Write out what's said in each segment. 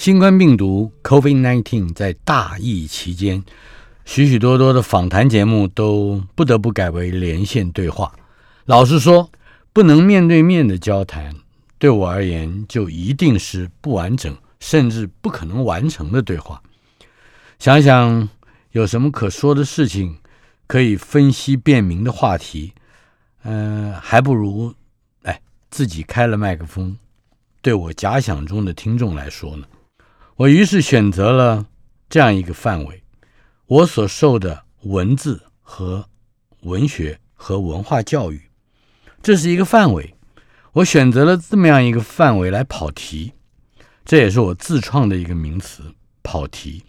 新冠病毒 COVID-19 在大疫期间，许许多多的访谈节目都不得不改为连线对话。老实说，不能面对面的交谈，对我而言就一定是不完整，甚至不可能完成的对话。想想有什么可说的事情，可以分析辨明的话题，嗯、还不如哎自己开了麦克风，对我假想中的听众来说呢。我于是选择了这样一个范围，我所受的文字和文学和文化教育，这是一个范围。我选择了这么样一个范围来跑题，这也是我自创的一个名词——跑题。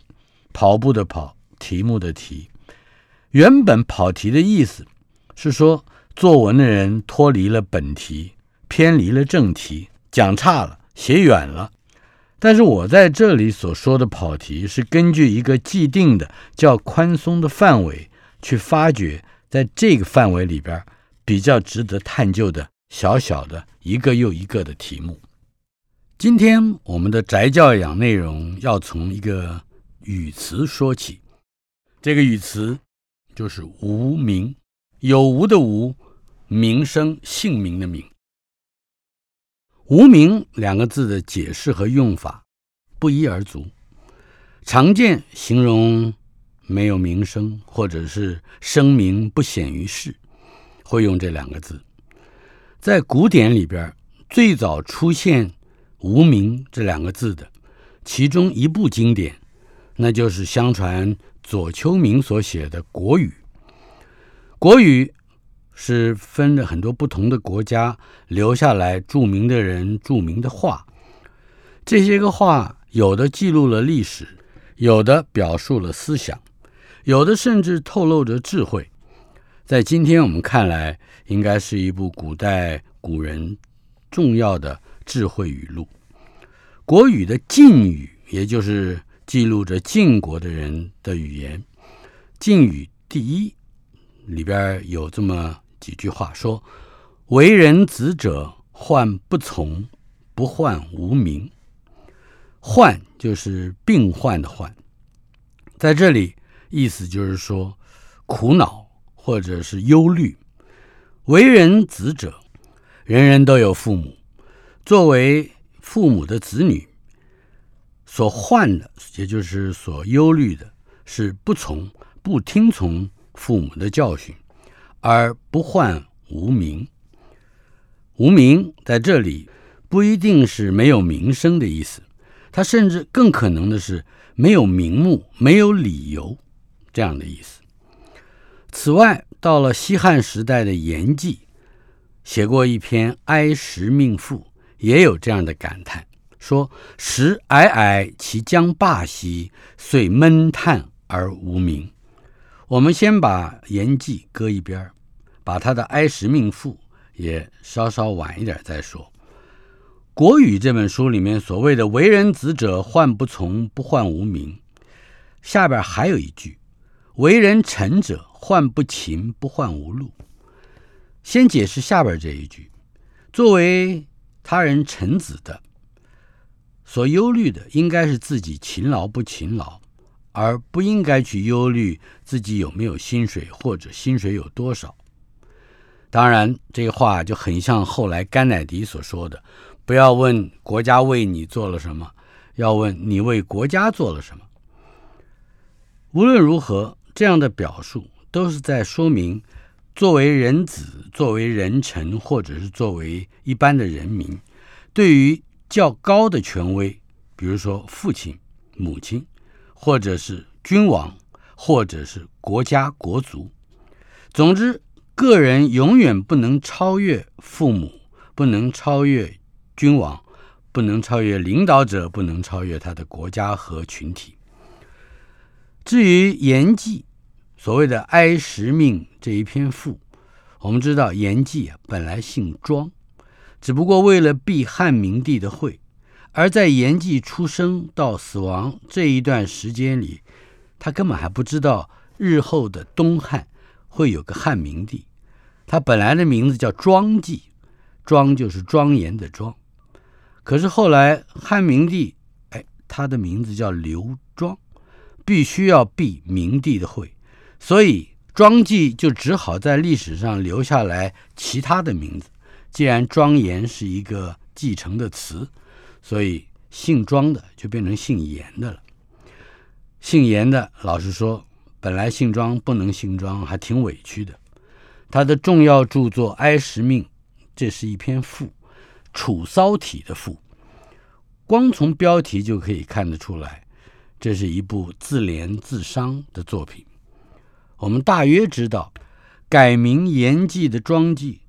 跑步的跑，题目的题。原本跑题的意思是说，作文的人脱离了本题，偏离了正题，讲差了，写远了。但是我在这里所说的跑题，是根据一个既定的、较宽松的范围，去发掘在这个范围里边比较值得探究的小小的一个又一个的题目。今天我们的宅教养内容要从一个语词说起，这个语词就是“无名”，有无的无，名声姓名的名。无名两个字的解释和用法不一而足，常见形容没有名声，或者是声名不显于世，会用这两个字。在古典里边，最早出现“无名”这两个字的，其中一部经典，那就是相传左丘明所写的《国语》。《国语》是分着很多不同的国家留下来著名的人、著名的话。这些个话，有的记录了历史，有的表述了思想，有的甚至透露着智慧。在今天我们看来，应该是一部古代古人重要的智慧语录。国语的晋语，也就是记录着晋国的人的语言。晋语第一里边有这么几句话说：“为人子者，患不从，不患无名。”患就是病患的患，在这里意思就是说苦恼或者是忧虑。为人子者，人人都有父母，作为父母的子女，所患的，也就是所忧虑的，是不从、不听从父母的教训，而不患无名。无名在这里不一定是没有名声的意思。它甚至更可能的是没有名目、没有理由这样的意思。此外，到了西汉时代的严纪写过一篇《哀时命赋》，也有这样的感叹，说：“时皑皑其将罢兮，遂闷叹而无名。”我们先把严纪搁一边，把他的《哀时命赋》也稍稍晚一点再说。《国语》这本书里面所谓的“为人子者，患不从，不患无名”，下边还有一句：“为人臣者，患不勤，不患无禄。”先解释下边这一句：作为他人臣子的，所忧虑的应该是自己勤劳不勤劳，而不应该去忧虑自己有没有薪水或者薪水有多少。当然，这话就很像后来甘乃迪所说的。不要问国家为你做了什么，要问你为国家做了什么。无论如何，这样的表述都是在说明，作为人子、作为人臣，或者是作为一般的人民，对于较高的权威，比如说父亲、母亲，或者是君王，或者是国家、国族，总之，个人永远不能超越父母，不能超越。君王不能超越领导者，不能超越他的国家和群体。至于严纪，所谓的《哀时命》这一篇赋，我们知道严纪啊本来姓庄，只不过为了避汉明帝的讳，而在严纪出生到死亡这一段时间里，他根本还不知道日后的东汉会有个汉明帝。他本来的名字叫庄纪，庄就是庄严的庄。可是后来汉明帝，哎，他的名字叫刘庄，必须要避明帝的讳，所以庄纪就只好在历史上留下来其他的名字。既然庄严是一个继承的词，所以姓庄的就变成姓严的了。姓严的，老实说，本来姓庄不能姓庄，还挺委屈的。他的重要著作《哀时命》，这是一篇赋，楚骚体的赋。光从标题就可以看得出来，这是一部自怜自伤的作品。我们大约知道，改名严季的庄纪，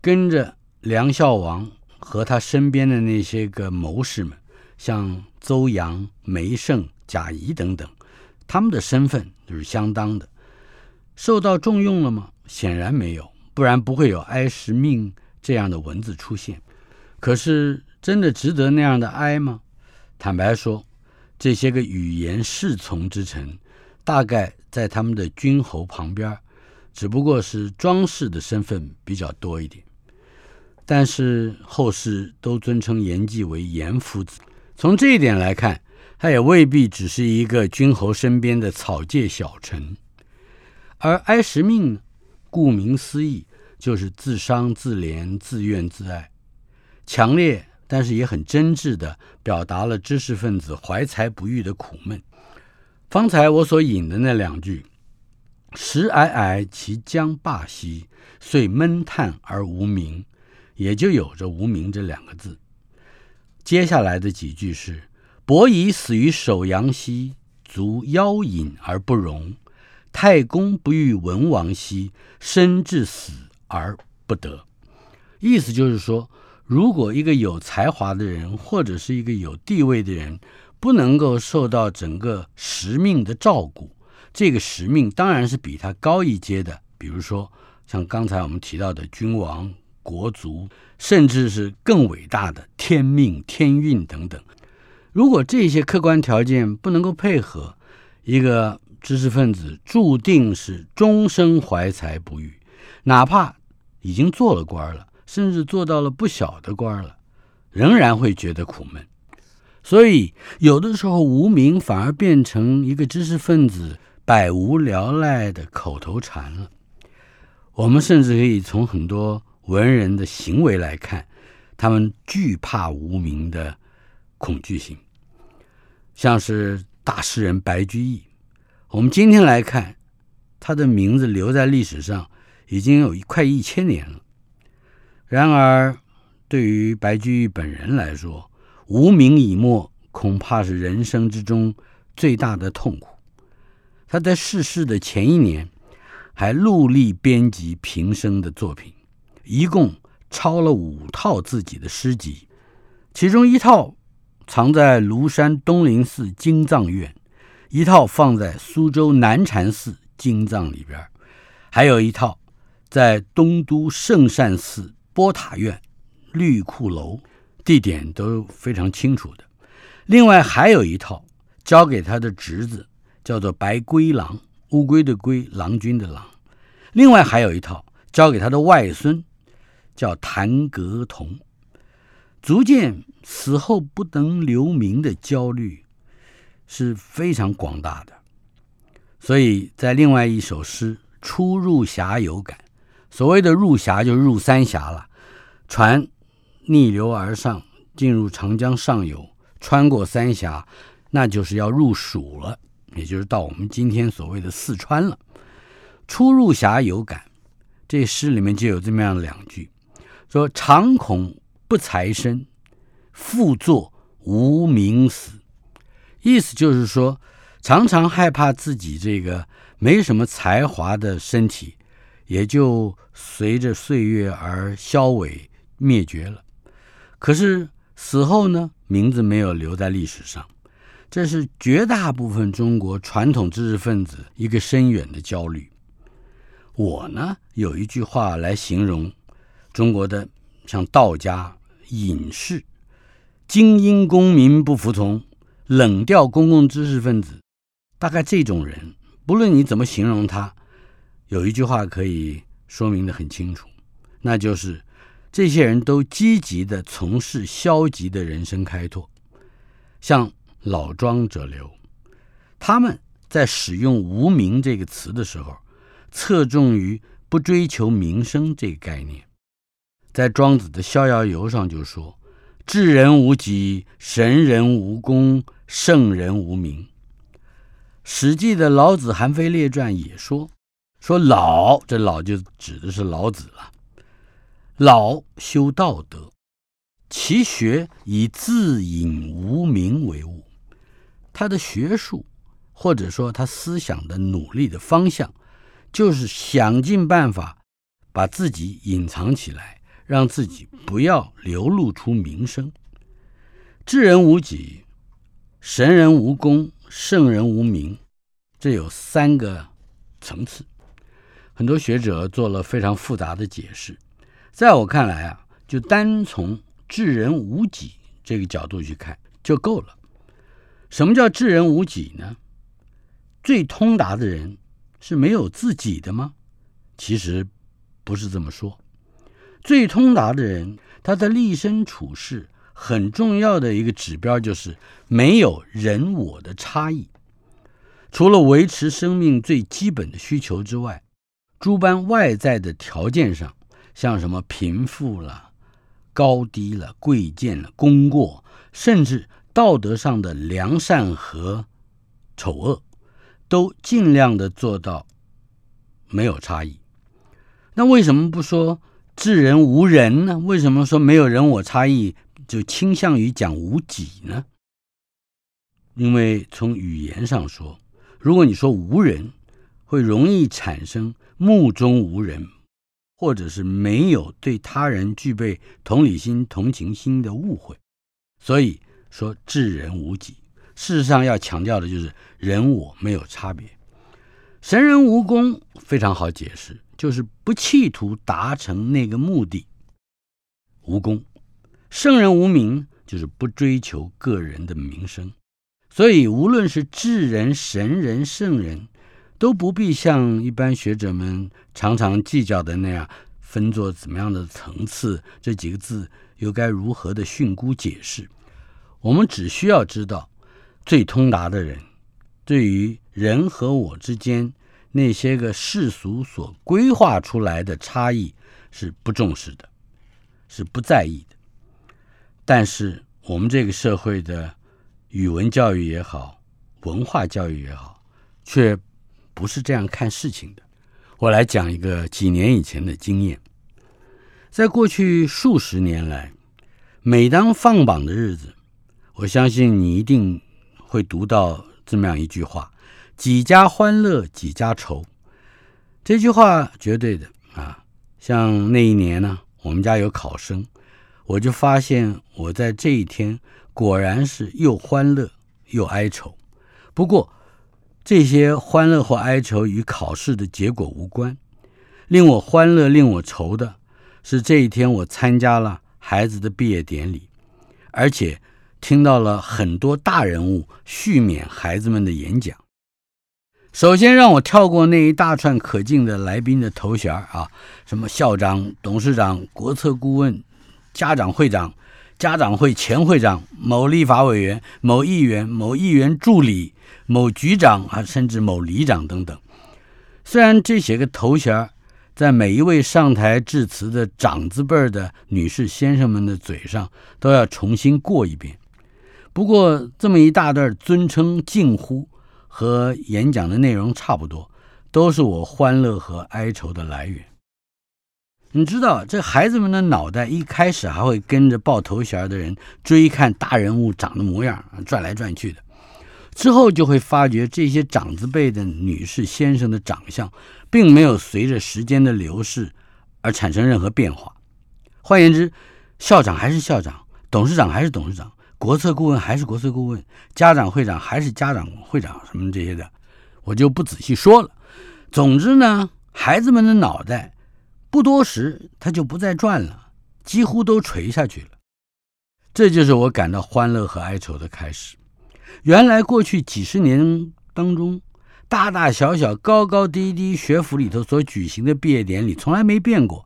跟着梁孝王和他身边的那些个谋士们，像邹阳、梅胜、贾谊等等，他们的身份就是相当的，受到重用了吗？显然没有，不然不会有“哀时命”这样的文字出现。可是，真的值得那样的哀吗？坦白说，这些个语言侍从之臣，大概在他们的君侯旁边，只不过是装饰的身份比较多一点。但是后世都尊称严季为严夫子，从这一点来看，他也未必只是一个君侯身边的草芥小臣。而哀时命呢？顾名思义，就是自伤、自怜、自怨、自艾，强烈但是也很真挚地表达了知识分子怀才不遇的苦闷。方才我所引的那两句“时皑皑其将罢兮，遂闷叹而无名”，也就有着“无名”这两个字。接下来的几句是“伯夷死于首阳兮，足夭隐而不容。”太公不遇文王兮，身至死而不得。意思就是说，如果一个有才华的人，或者是一个有地位的人，不能够受到整个时命的照顾，这个时命当然是比他高一阶的。比如说，像刚才我们提到的君王、国族，甚至是更伟大的天命、天运等等。如果这些客观条件不能够配合，一个。知识分子注定是终生怀才不遇，哪怕已经做了官了，甚至做到了不小的官了，仍然会觉得苦闷。所以，有的时候无名反而变成一个知识分子百无聊赖的口头禅了。我们甚至可以从很多文人的行为来看，他们惧怕无名的恐惧性，像是大诗人白居易。我们今天来看，他的名字留在历史上已经有一快一千年了。然而，对于白居易本人来说，无名已没，恐怕是人生之中最大的痛苦。他在逝世的前一年，还陆力编辑平生的作品，一共抄了五套自己的诗集，其中一套藏在庐山东林寺经藏院。一套放在苏州南禅寺经藏里边，还有一套在东都圣善寺波塔院绿库楼，地点都非常清楚的。另外还有一套交给他的侄子，叫做白龟郎，乌龟的龟，郎君的郎。另外还有一套交给他的外孙，叫谭格同，足见死后不能留名的焦虑。是非常广大的，所以在另外一首诗《初入峡有感》，所谓的入峡就入三峡了，船逆流而上，进入长江上游，穿过三峡，那就是要入蜀了，也就是到我们今天所谓的四川了。初入峡有感，这诗里面就有这么样两句，说常恐不才身，复作无名死。意思就是说，常常害怕自己这个没什么才华的身体，也就随着岁月而消萎灭绝了。可是死后呢，名字没有留在历史上，这是绝大部分中国传统知识分子一个深远的焦虑。我呢有一句话来形容中国的像道家隐士、精英公民不服从、冷调公共知识分子，大概这种人，不论你怎么形容他，有一句话可以说明的很清楚，那就是这些人都积极的从事消极的人生开拓，像老庄者流，他们在使用“无名”这个词的时候。侧重于不追求名声这个概念，在庄子的《逍遥游》上就说：“智人无己，神人无功，圣人无名。”《史记》的《老子韩非列传》也说：“说老，这老就指的是老子了。老修道德，其学以自隐无名为物。他的学术，或者说他思想的努力的方向。”就是想尽办法把自己隐藏起来，让自己不要流露出名声。智人无己，神人无功，圣人无名，这有三个层次。很多学者做了非常复杂的解释。在我看来啊，就单从智人无己这个角度去看就够了。什么叫智人无己呢？最通达的人。是没有自己的吗？其实不是这么说。最通达的人，他的立身处世很重要的一个指标就是没有人我的差异。除了维持生命最基本的需求之外，诸般外在的条件上，像什么贫富了、高低了、贵贱了、功过，甚至道德上的良善和丑恶。都尽量的做到没有差异。那为什么不说智人无人呢？为什么说没有人我差异就倾向于讲无己呢？因为从语言上说，如果你说无人，会容易产生目中无人，或者是没有对他人具备同理心、同情心的误会。所以说智人无己。事实上，要强调的就是人我没有差别。神人无功非常好解释，就是不企图达成那个目的，无功；圣人无名，就是不追求个人的名声。所以，无论是智人、神人、圣人，都不必像一般学者们常常计较的那样分作怎么样的层次。这几个字又该如何的训诂解释？我们只需要知道。最通达的人，对于人和我之间那些个世俗所规划出来的差异是不重视的，是不在意的。但是我们这个社会的语文教育也好，文化教育也好，却不是这样看事情的。我来讲一个几年以前的经验，在过去数十年来，每当放榜的日子，我相信你一定。会读到这么样一句话：“几家欢乐几家愁。”这句话绝对的啊！像那一年呢，我们家有考生，我就发现我在这一天果然是又欢乐又哀愁。不过这些欢乐或哀愁与考试的结果无关，令我欢乐、令我愁的是这一天我参加了孩子的毕业典礼，而且。听到了很多大人物续勉孩子们的演讲。首先让我跳过那一大串可敬的来宾的头衔啊，什么校长、董事长、国策顾问、家长会长、家长会前会长、某立法委员、某议员、某议员助理、某局长啊，甚至某里长等等。虽然这些个头衔在每一位上台致辞的长字辈的女士先生们的嘴上都要重新过一遍。不过，这么一大段尊称、敬呼和演讲的内容差不多，都是我欢乐和哀愁的来源。你知道，这孩子们的脑袋一开始还会跟着抱头衔的人追看大人物长的模样，转来转去的。之后就会发觉，这些长子辈的女士、先生的长相，并没有随着时间的流逝而产生任何变化。换言之，校长还是校长，董事长还是董事长。国策顾问还是国策顾问，家长会长还是家长会长，什么这些的，我就不仔细说了。总之呢，孩子们的脑袋不多时他就不再转了，几乎都垂下去了。这就是我感到欢乐和哀愁的开始。原来过去几十年当中，大大小小、高高低低学府里头所举行的毕业典礼从来没变过。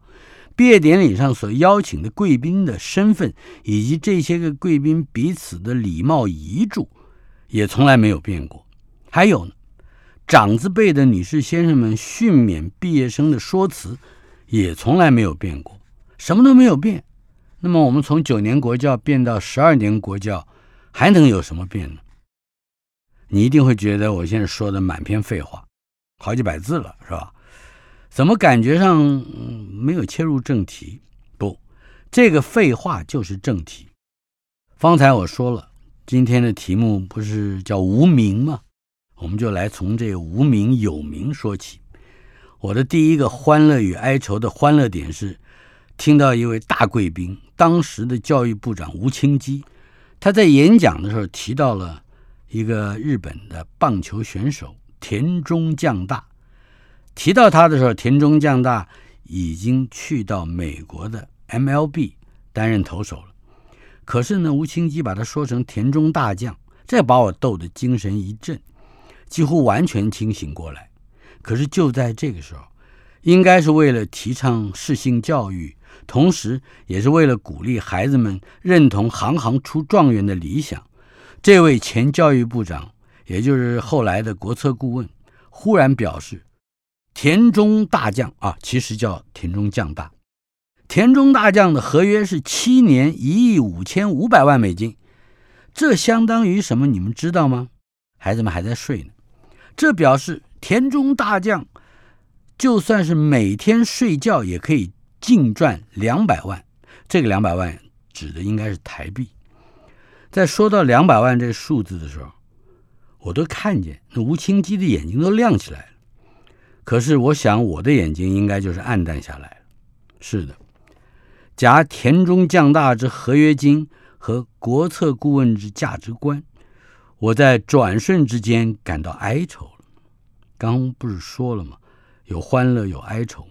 毕业典礼上所邀请的贵宾的身份，以及这些个贵宾彼此的礼貌遗嘱，也从来没有变过。还有呢，长子辈的女士先生们训勉毕业生的说辞，也从来没有变过，什么都没有变。那么我们从九年国教变到十二年国教，还能有什么变呢？你一定会觉得我现在说的满篇废话，好几百字了，是吧？怎么感觉上嗯没有切入正题？不，这个废话就是正题。方才我说了，今天的题目不是叫无名吗？我们就来从这无名有名说起。我的第一个欢乐与哀愁的欢乐点是，听到一位大贵宾，当时的教育部长吴清基，他在演讲的时候提到了一个日本的棒球选手田中将大。提到他的时候，田中将大已经去到美国的 MLB 担任投手了。可是呢，吴清基把他说成田中大将，这把我逗得精神一振，几乎完全清醒过来。可是就在这个时候，应该是为了提倡适性教育，同时也是为了鼓励孩子们认同“行行出状元”的理想，这位前教育部长，也就是后来的国策顾问，忽然表示。田中大将啊，其实叫田中将大。田中大将的合约是七年一亿五千五百万美金，这相当于什么？你们知道吗？孩子们还在睡呢。这表示田中大将就算是每天睡觉也可以净赚两百万。这个两百万指的应该是台币。在说到两百万这数字的时候，我都看见那吴清基的眼睛都亮起来。可是，我想我的眼睛应该就是暗淡下来了。是的，夹田中将大之合约金和国策顾问之价值观，我在转瞬之间感到哀愁了。刚不是说了吗？有欢乐，有哀愁。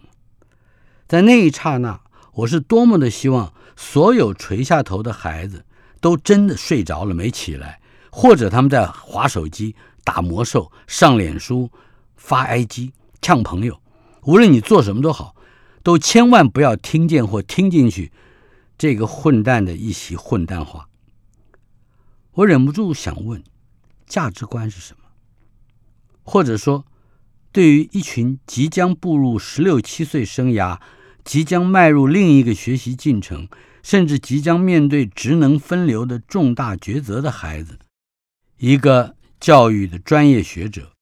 在那一刹那，我是多么的希望所有垂下头的孩子都真的睡着了没起来，或者他们在划手机、打魔兽、上脸书、发 IG。呛朋友，无论你做什么都好，都千万不要听见或听进去这个混蛋的一席混蛋话。我忍不住想问：价值观是什么？或者说，对于一群即将步入十六七岁生涯、即将迈入另一个学习进程，甚至即将面对职能分流的重大抉择的孩子，一个教育的专业学者。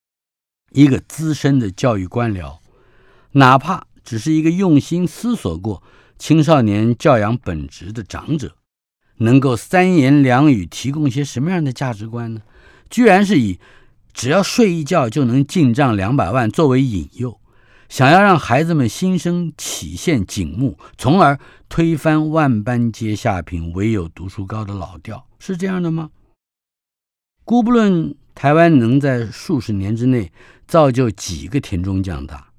一个资深的教育官僚，哪怕只是一个用心思索过青少年教养本质的长者，能够三言两语提供一些什么样的价值观呢？居然是以只要睡一觉就能进账两百万作为引诱，想要让孩子们心生起羡景目，从而推翻万般皆下品，唯有读书高的老调，是这样的吗？姑不论台湾能在数十年之内。造就几个田中将大，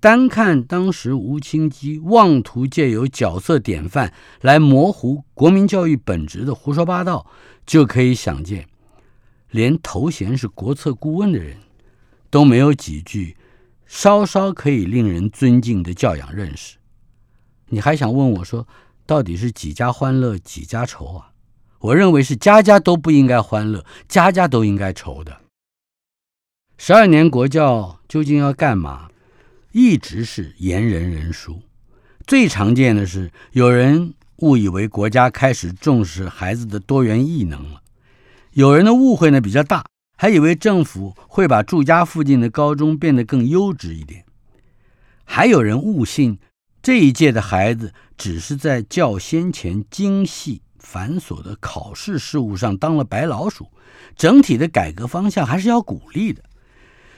单看当时吴清基妄图借由角色典范来模糊国民教育本质的胡说八道，就可以想见，连头衔是国策顾问的人，都没有几句稍稍可以令人尊敬的教养认识。你还想问我说，到底是几家欢乐几家愁啊？我认为是家家都不应该欢乐，家家都应该愁的。十二年国教究竟要干嘛？一直是言人人殊。最常见的是，有人误以为国家开始重视孩子的多元异能了；有人的误会呢比较大，还以为政府会把住家附近的高中变得更优质一点；还有人误信这一届的孩子只是在较先前精细繁琐的考试事务上当了白老鼠，整体的改革方向还是要鼓励的。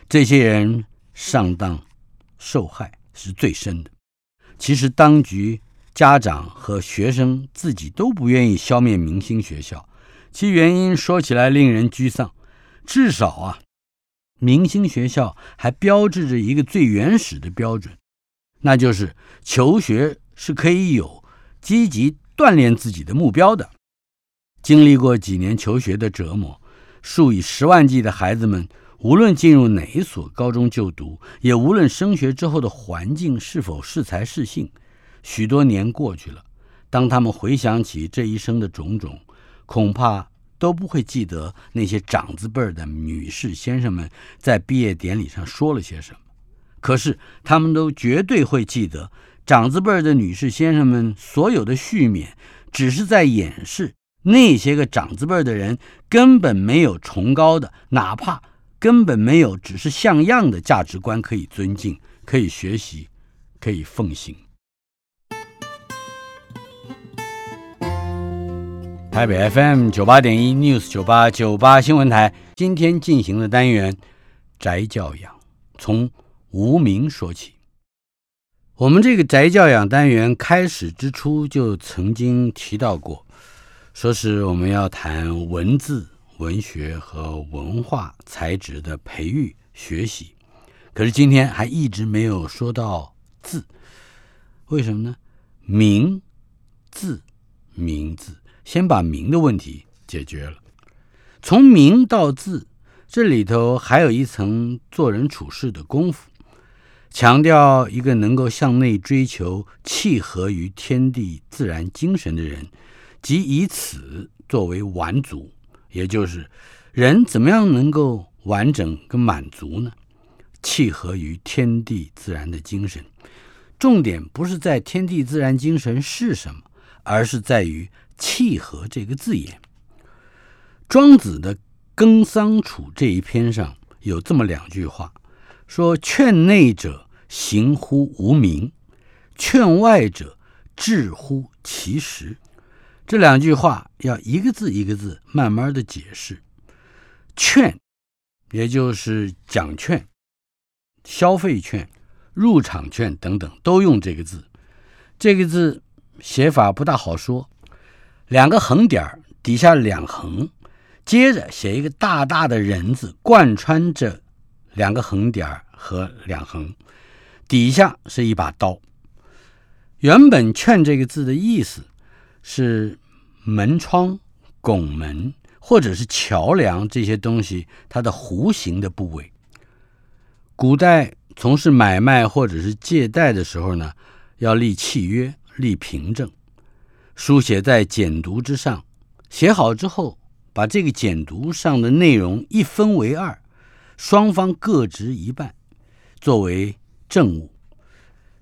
这些人上当受害是最深的。其实，当局、家长和学生自己都不愿意消灭明星学校，其原因说起来令人沮丧。至少啊，明星学校还标志着一个最原始的标准，那就是求学是可以有积极锻炼自己的目标的。经历过几年求学的折磨，数以十万计的孩子们，无论进入哪一所高中就读，也无论升学之后的环境是否适才适性，许多年过去了，当他们回想起这一生的种种，恐怕。都不会记得那些长子辈儿的女士先生们在毕业典礼上说了些什么，可是他们都绝对会记得长子辈的女士先生们所有的续勉，只是在掩饰那些个长子辈的人根本没有崇高的，哪怕根本没有只是像样的价值观可以尊敬、可以学习、可以奉行。台北 FM 九八点一 News 九八九八新闻台今天进行的单元宅教养，从无名说起。我们这个宅教养单元开始之初就曾经提到过，说是我们要谈文字、文学和文化材质的培育学习，可是今天还一直没有说到字，为什么呢？名字，名字。先把名的问题解决了，从名到字，这里头还有一层做人处事的功夫，强调一个能够向内追求、契合于天地自然精神的人，即以此作为完足，也就是人怎么样能够完整跟满足呢？契合于天地自然的精神，重点不是在天地自然精神是什么，而是在于。契合这个字眼，庄子的《耕桑楚》这一篇上有这么两句话，说：“劝内者行乎无名，劝外者致乎其实。”这两句话要一个字一个字慢慢的解释。劝，也就是奖券、消费券、入场券等等，都用这个字。这个字写法不大好说。两个横点底下两横，接着写一个大大的人字，贯穿着两个横点和两横，底下是一把刀。原本“劝”这个字的意思是门窗、拱门或者是桥梁这些东西它的弧形的部位。古代从事买卖或者是借贷的时候呢，要立契约、立凭证。书写在简牍之上，写好之后，把这个简牍上的内容一分为二，双方各执一半，作为证物。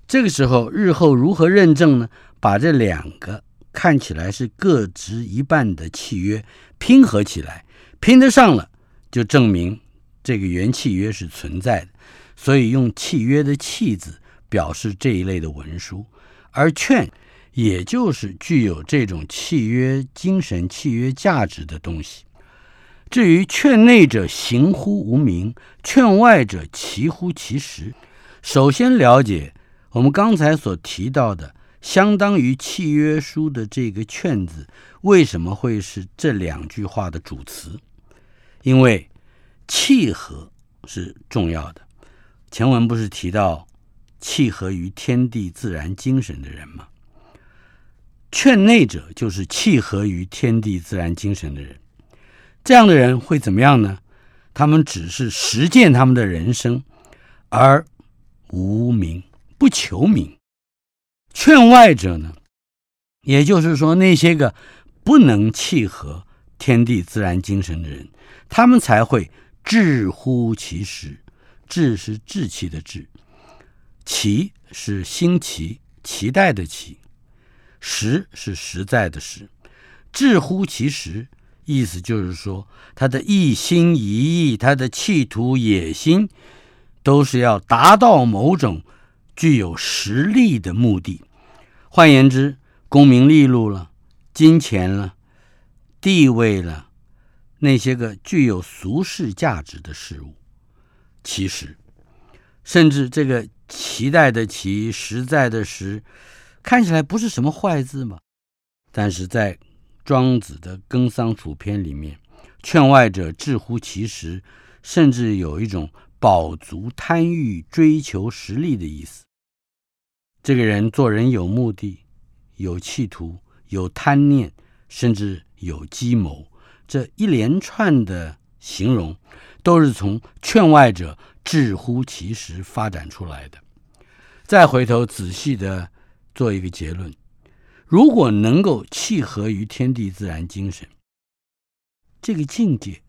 这个时候，日后如何认证呢？把这两个看起来是各执一半的契约拼合起来，拼得上了，就证明这个原契约是存在的。所以用契约的“契”字表示这一类的文书，而劝。也就是具有这种契约精神、契约价值的东西。至于劝内者行乎无名，劝外者奇乎其实。首先了解我们刚才所提到的，相当于契约书的这个“劝”字，为什么会是这两句话的主词？因为契合是重要的。前文不是提到契合于天地自然精神的人吗？劝内者就是契合于天地自然精神的人，这样的人会怎么样呢？他们只是实践他们的人生，而无名不求名。劝外者呢，也就是说那些个不能契合天地自然精神的人，他们才会至乎其实。志是志气的志，奇是新奇、期待的奇。实是实在的实，至乎其实，意思就是说，他的一心一意，他的企图野心，都是要达到某种具有实力的目的。换言之，功名利禄了，金钱了，地位了，那些个具有俗世价值的事物，其实，甚至这个期待的期，实在的实。看起来不是什么坏字嘛，但是在庄子的《耕桑楚篇》里面，劝外者至乎其实，甚至有一种饱足贪欲、追求实力的意思。这个人做人有目的、有企图、有贪念，甚至有计谋，这一连串的形容，都是从劝外者至乎其实发展出来的。再回头仔细的做一个结论。如果能够契合于天地自然精神，这个境界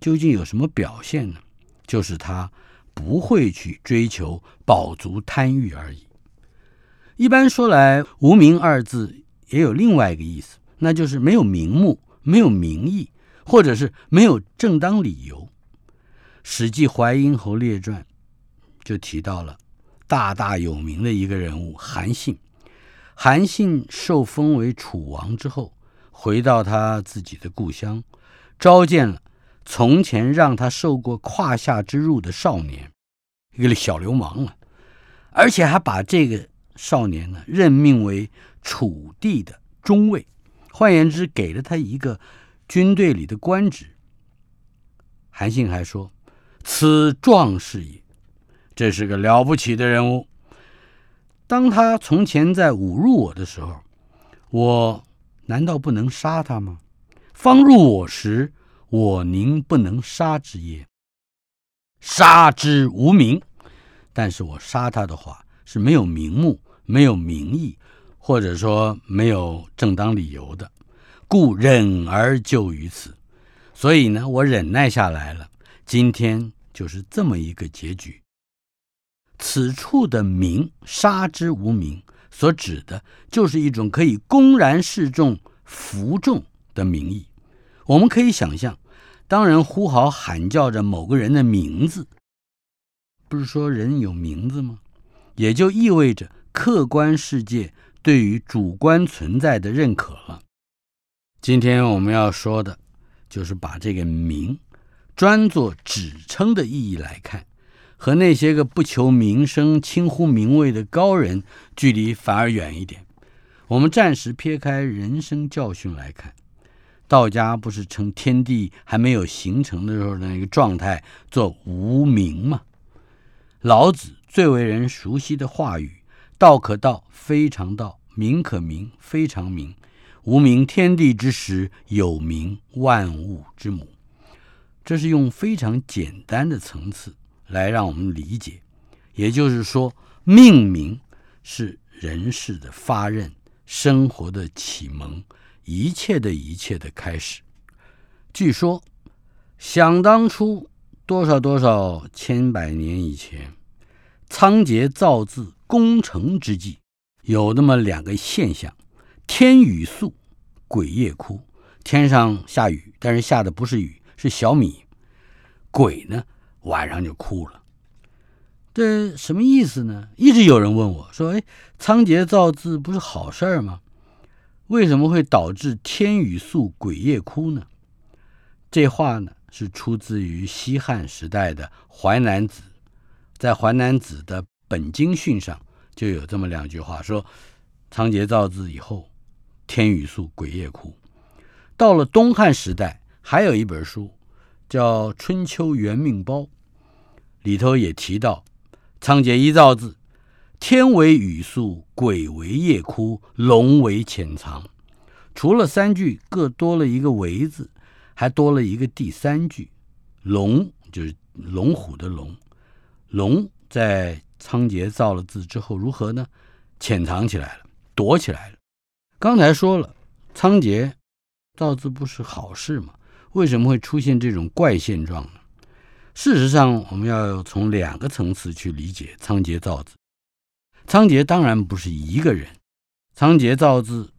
究竟有什么表现呢？就是他不会去追求饱足贪欲而已。一般说来，“无名”二字也有另外一个意思，那就是没有名目、没有名义，或者是没有正当理由。《史记·淮阴侯列传》就提到了大大有名的一个人物韩信。韩信受封为楚王之后，回到他自己的故乡，召见了从前让他受过胯下之辱的少年，一个小流氓了，而且还把这个少年呢任命为楚地的中尉，换言之，给了他一个军队里的官职。韩信还说：“此壮士也，这是个了不起的人物。”当他从前在侮辱我的时候，我难道不能杀他吗？方入我时，我宁不能杀之耶？杀之无名，但是我杀他的话是没有名目、没有名义，或者说没有正当理由的，故忍而就于此。所以呢，我忍耐下来了。今天就是这么一个结局。此处的“名”杀之无名，所指的就是一种可以公然示众、服众的名义。我们可以想象，当人呼号喊叫着某个人的名字，不是说人有名字吗？也就意味着客观世界对于主观存在的认可了。今天我们要说的，就是把这个“名”专做指称的意义来看。和那些个不求名声、轻忽名位的高人距离反而远一点。我们暂时撇开人生教训来看，道家不是称天地还没有形成的时候的那个状态做无名吗？老子最为人熟悉的话语“道可道，非常道；名可名，非常名。无名，天地之始；有名，万物之母。”这是用非常简单的层次。来让我们理解，也就是说，命名是人世的发任，生活的启蒙，一切的一切的开始。据说，想当初多少多少千百年以前，仓颉造字攻城之际，有那么两个现象：天雨粟，鬼夜哭。天上下雨，但是下的不是雨，是小米。鬼呢？晚上就哭了，这什么意思呢？一直有人问我说：“哎，仓颉造字不是好事儿吗？为什么会导致天雨粟，鬼夜哭呢？”这话呢是出自于西汉时代的《淮南子》，在《淮南子》的《本经训》上就有这么两句话：说仓颉造字以后，天雨粟，鬼夜哭。到了东汉时代，还有一本书叫《春秋元命包》。里头也提到，仓颉一造字，天为雨粟，鬼为夜哭，龙为潜藏。除了三句各多了一个“为”字，还多了一个第三句，“龙”就是龙虎的“龙”。龙在仓颉造了字之后如何呢？潜藏起来了，躲起来了。刚才说了，仓颉造字不是好事吗？为什么会出现这种怪现状呢？事实上，我们要从两个层次去理解仓颉造字。仓颉当然不是一个人，仓颉造字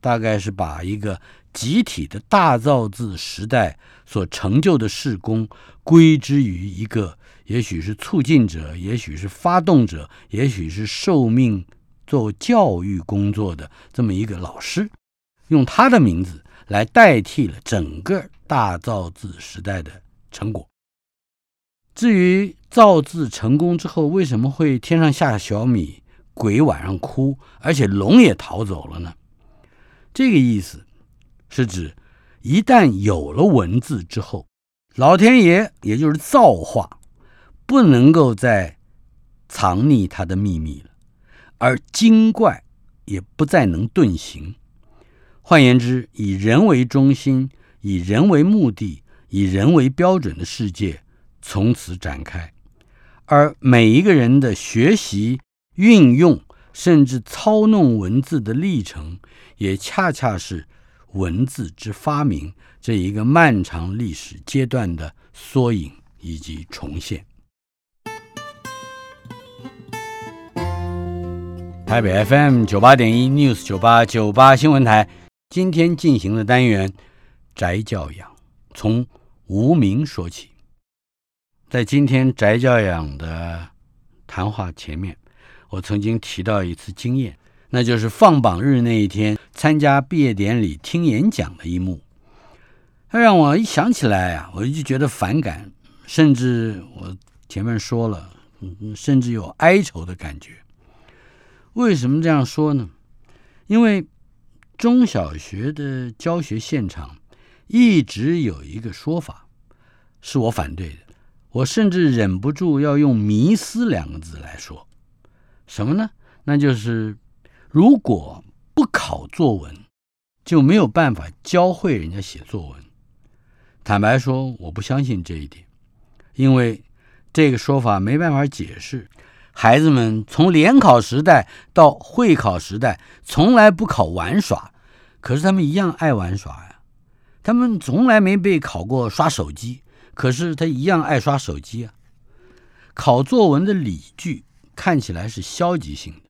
大概是把一个集体的大造字时代所成就的事功归之于一个，也许是促进者，也许是发动者，也许是受命做教育工作的这么一个老师，用他的名字来代替了整个大造字时代的成果。至于造字成功之后，为什么会天上下小米，鬼晚上哭，而且龙也逃走了呢？这个意思是指一旦有了文字之后，老天爷也就是造化，不能够再藏匿他的秘密了，而精怪也不再能遁形。换言之，以人为中心、以人为目的、以人为标准的世界从此展开，而每一个人的学习、运用，甚至操弄文字的历程，也恰恰是文字之发明这一个漫长历史阶段的缩影以及重现。台北 FM 九八点一 News 九八九八新闻台。今天进行的单元宅教养，从无名说起。在今天宅教养的谈话前面，我曾经提到一次经验，那就是放榜日那一天参加毕业典礼听演讲的一幕。它让我一想起来啊，我就觉得反感，甚至我前面说了，嗯甚至有哀愁的感觉。为什么这样说呢？因为。中小学的教学现场一直有一个说法，是我反对的。我甚至忍不住要用“迷思”两个字来说，什么呢？那就是如果不考作文，就没有办法教会人家写作文。坦白说，我不相信这一点，因为这个说法没办法解释。孩子们从联考时代到会考时代，从来不考玩耍。可是他们一样爱玩耍呀，他们从来没被考过刷手机，可是他一样爱刷手机啊。考作文的理据看起来是消极性的，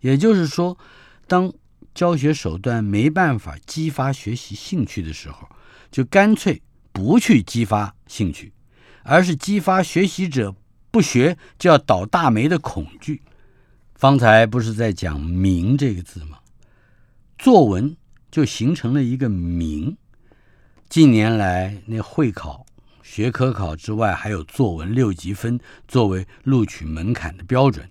也就是说，当教学手段没办法激发学习兴趣的时候，就干脆不去激发兴趣，而是激发学习者不学就要倒大霉的恐惧。方才不是在讲“明”这个字吗？作文。就形成了一个名。近年来，那会考、学科考之外，还有作文六级分作为录取门槛的标准。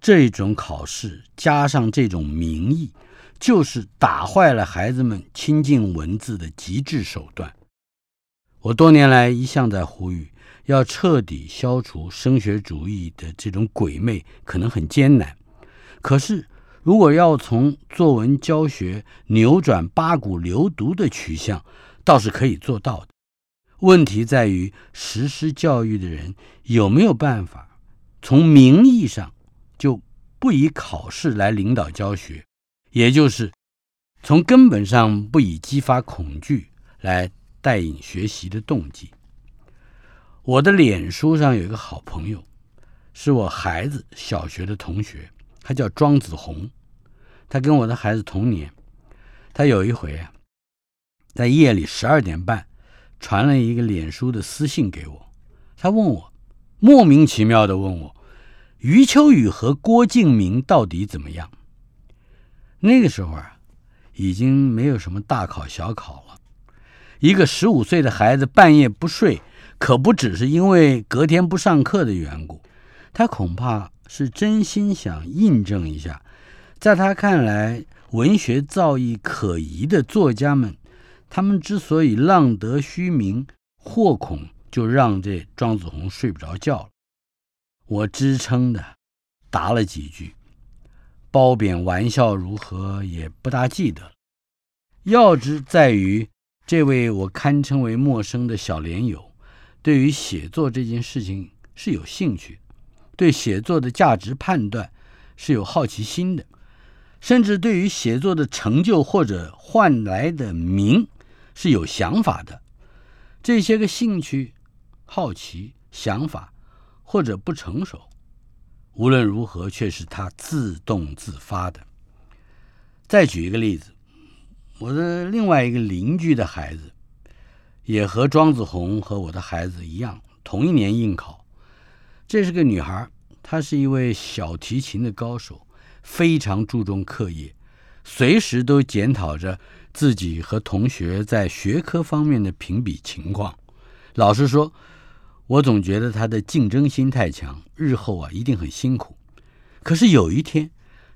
这种考试加上这种名义，就是打坏了孩子们亲近文字的极致手段。我多年来一向在呼吁，要彻底消除升学主义的这种鬼魅，可能很艰难。可是。如果要从作文教学扭转八股流毒的取向，倒是可以做到的。问题在于实施教育的人有没有办法从名义上就不以考试来领导教学，也就是从根本上不以激发恐惧来带引学习的动机。我的脸书上有一个好朋友，是我孩子小学的同学。他叫庄子红，他跟我的孩子同年。他有一回啊，在夜里十二点半，传了一个脸书的私信给我。他问我，莫名其妙的问我，余秋雨和郭敬明到底怎么样？那个时候啊，已经没有什么大考小考了。一个十五岁的孩子半夜不睡，可不只是因为隔天不上课的缘故，他恐怕。是真心想印证一下，在他看来，文学造诣可疑的作家们，他们之所以浪得虚名，或恐就让这庄子红睡不着觉了。我支撑的答了几句，褒贬玩笑如何也不大记得了。要之在于，这位我堪称为陌生的小莲友，对于写作这件事情是有兴趣。对写作的价值判断是有好奇心的，甚至对于写作的成就或者换来的名是有想法的。这些个兴趣、好奇、想法或者不成熟，无论如何却是他自动自发的。再举一个例子，我的另外一个邻居的孩子，也和庄子红和我的孩子一样，同一年应考。这是个女孩，她是一位小提琴的高手，非常注重课业，随时都检讨着自己和同学在学科方面的评比情况。老实说，我总觉得他的竞争心太强，日后啊一定很辛苦。可是有一天，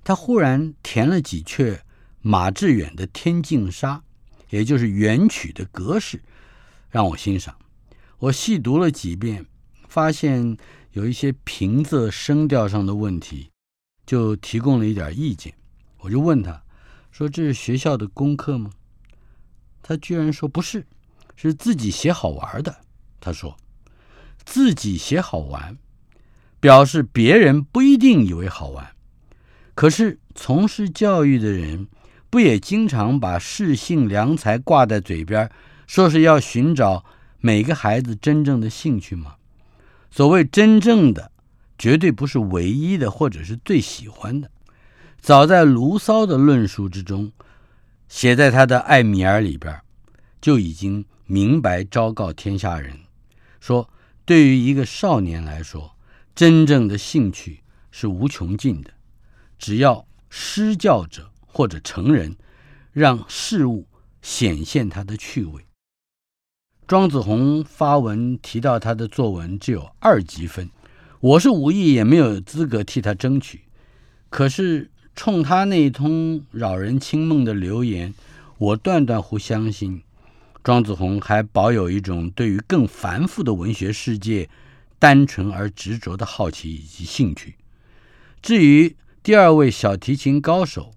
他忽然填了几阙马致远的《天净沙》，也就是元曲的格式，让我欣赏。我细读了几遍，发现有一些平仄声调上的问题，就提供了一点意见。我就问他，说这是学校的功课吗？他居然说不是，是自己写好玩的。他说自己写好玩，表示别人不一定以为好玩。可是从事教育的人，不也经常把适性良才挂在嘴边，说是要寻找每个孩子真正的兴趣吗？所谓真正的，绝对不是唯一的，或者是最喜欢的。早在卢骚的论述之中，写在他的《艾米尔》里边，就已经明白昭告天下人，说对于一个少年来说，真正的兴趣是无穷尽的，只要施教者或者成人让事物显现他的趣味。庄子红发文提到他的作文只有二级分，我是无意也没有资格替他争取，可是。冲他那一通扰人清梦的留言，我断断乎相信，庄子宏还保有一种对于更繁复的文学世界单纯而执着的好奇以及兴趣。至于第二位小提琴高手，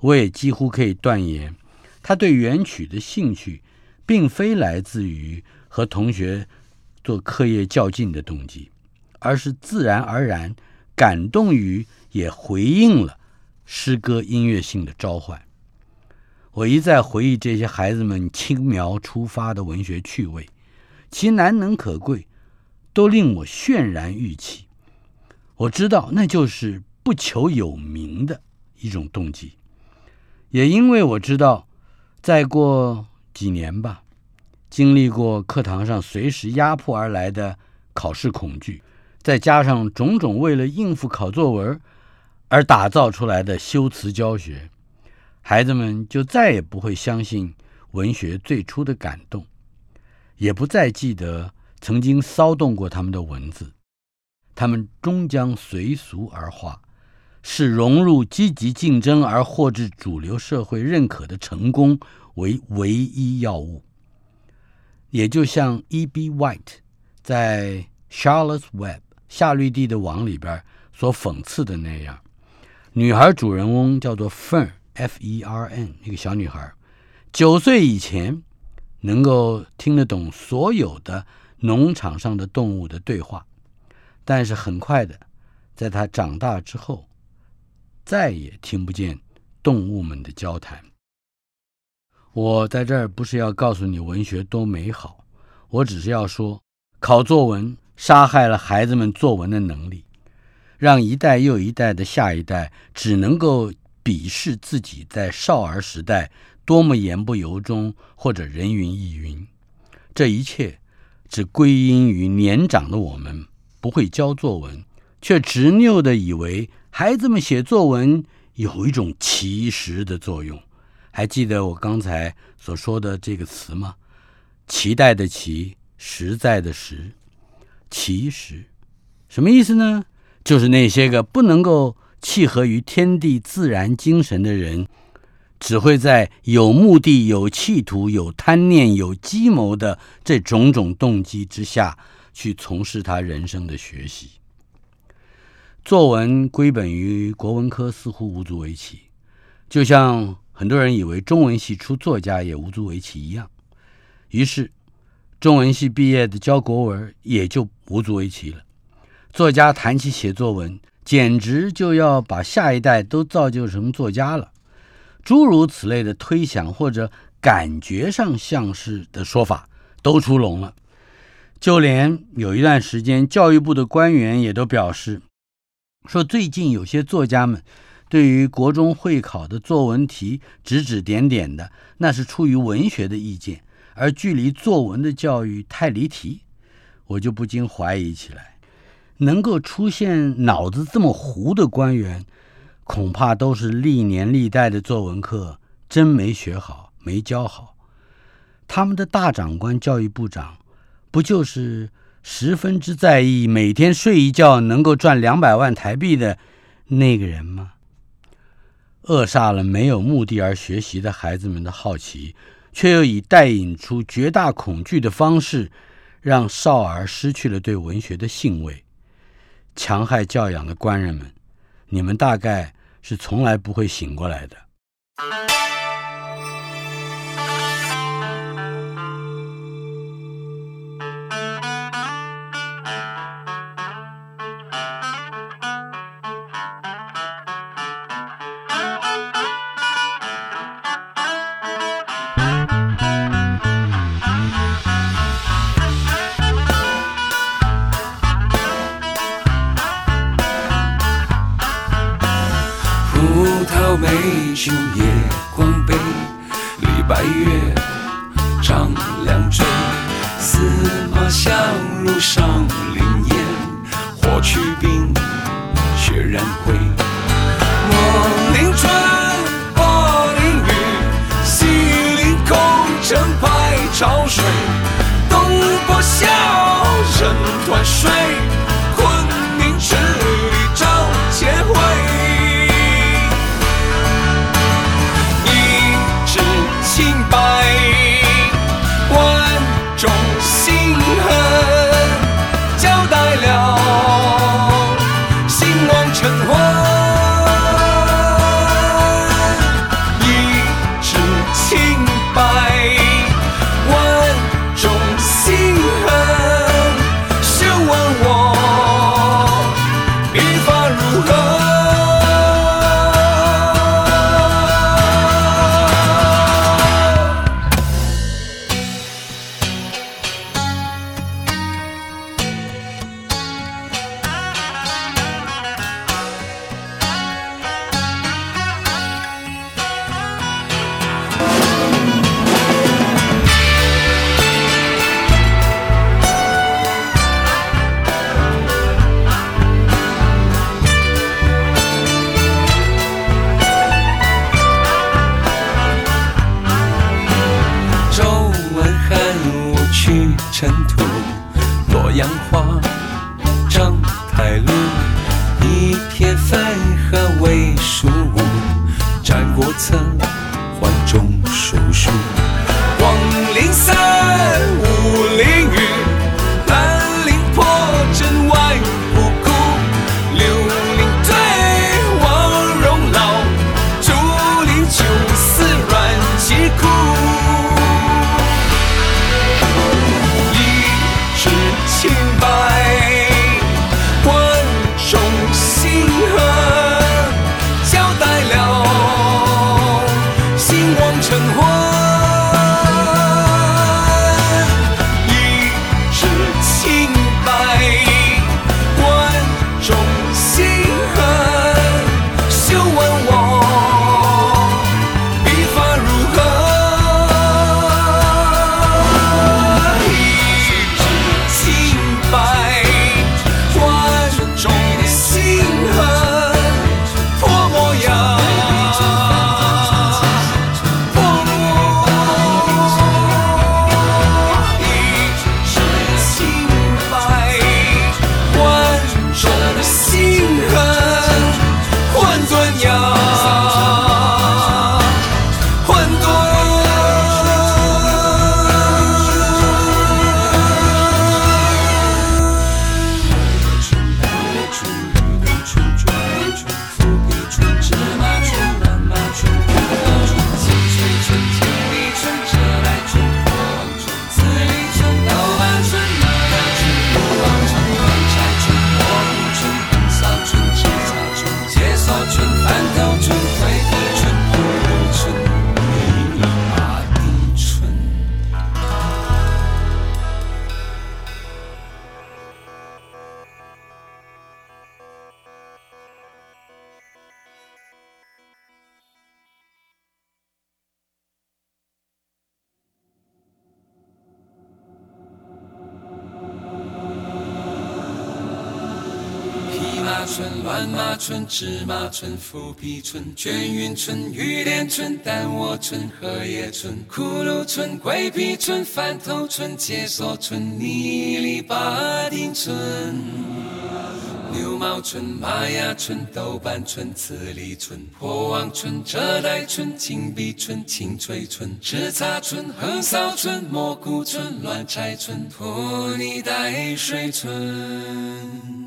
我也几乎可以断言，他对元曲的兴趣，并非来自于和同学做课业较劲的动机，而是自然而然感动于也回应了。诗歌音乐性的召唤，我一再回忆这些孩子们轻描出发的文学趣味，其难能可贵，都令我渲然欲泣。我知道那就是不求有名的一种动机，也因为我知道，再过几年吧，经历过课堂上随时压迫而来的考试恐惧，再加上种种为了应付考作文。而打造出来的修辞教学，孩子们就再也不会相信文学最初的感动，也不再记得曾经骚动过他们的文字。他们终将随俗而化，视融入积极竞争而获至主流社会认可的成功为唯一要务。也就像 E.B. White 在《Charlotte's Web》夏绿蒂的网里边所讽刺的那样。女孩主人翁叫做 Fern，F-E-R-N，一个小女孩，九岁以前能够听得懂所有的农场上的动物的对话，但是很快的，在她长大之后，再也听不见动物们的交谈。我在这儿不是要告诉你文学多美好，我只是要说，考作文杀害了孩子们作文的能力。让一代又一代的下一代只能够鄙视自己在少儿时代多么言不由衷或者人云亦云，这一切只归因于年长的我们不会教作文，却执拗地以为孩子们写作文有一种奇实的作用。还记得我刚才所说的这个词吗？期待的期，实在的实，奇实，什么意思呢？就是那些个不能够契合于天地自然精神的人，只会在有目的、有企图、有贪念、有计谋的这种种动机之下去从事他人生的学习。作文归本于国文科，似乎无足为奇，就像很多人以为中文系出作家也无足为奇一样。于是，中文系毕业的教国文也就无足为奇了。作家谈起写作文，简直就要把下一代都造就成作家了。诸如此类的推想或者感觉上像是的说法都出笼了。就连有一段时间，教育部的官员也都表示，说最近有些作家们对于国中会考的作文题指指点点的，那是出于文学的意见，而距离作文的教育太离题，我就不禁怀疑起来。能够出现脑子这么糊的官员，恐怕都是历年历代的作文课真没学好，没教好。他们的大长官教育部长，不就是十分之在意每天睡一觉能够赚两百万台币的那个人吗？扼杀了没有目的而学习的孩子们的好奇，却又以带引出绝大恐惧的方式，让少儿失去了对文学的兴味。强害教养的官人们你们大概是从来不会醒过来的。you, yeah. 免费和喂食物占过厕村、芝麻村、富皮村、卷云村、玉莲村、丹窝村、荷叶村、骷髅村、鬼皮村、翻头村、解锁村、泥里巴丁村。牛毛村、麻雅村、豆瓣村、慈利村、破旺村、浙袋村、金碧村、青翠村、赤茶村、横扫村、蘑菇村、乱柴村、拖泥带水村。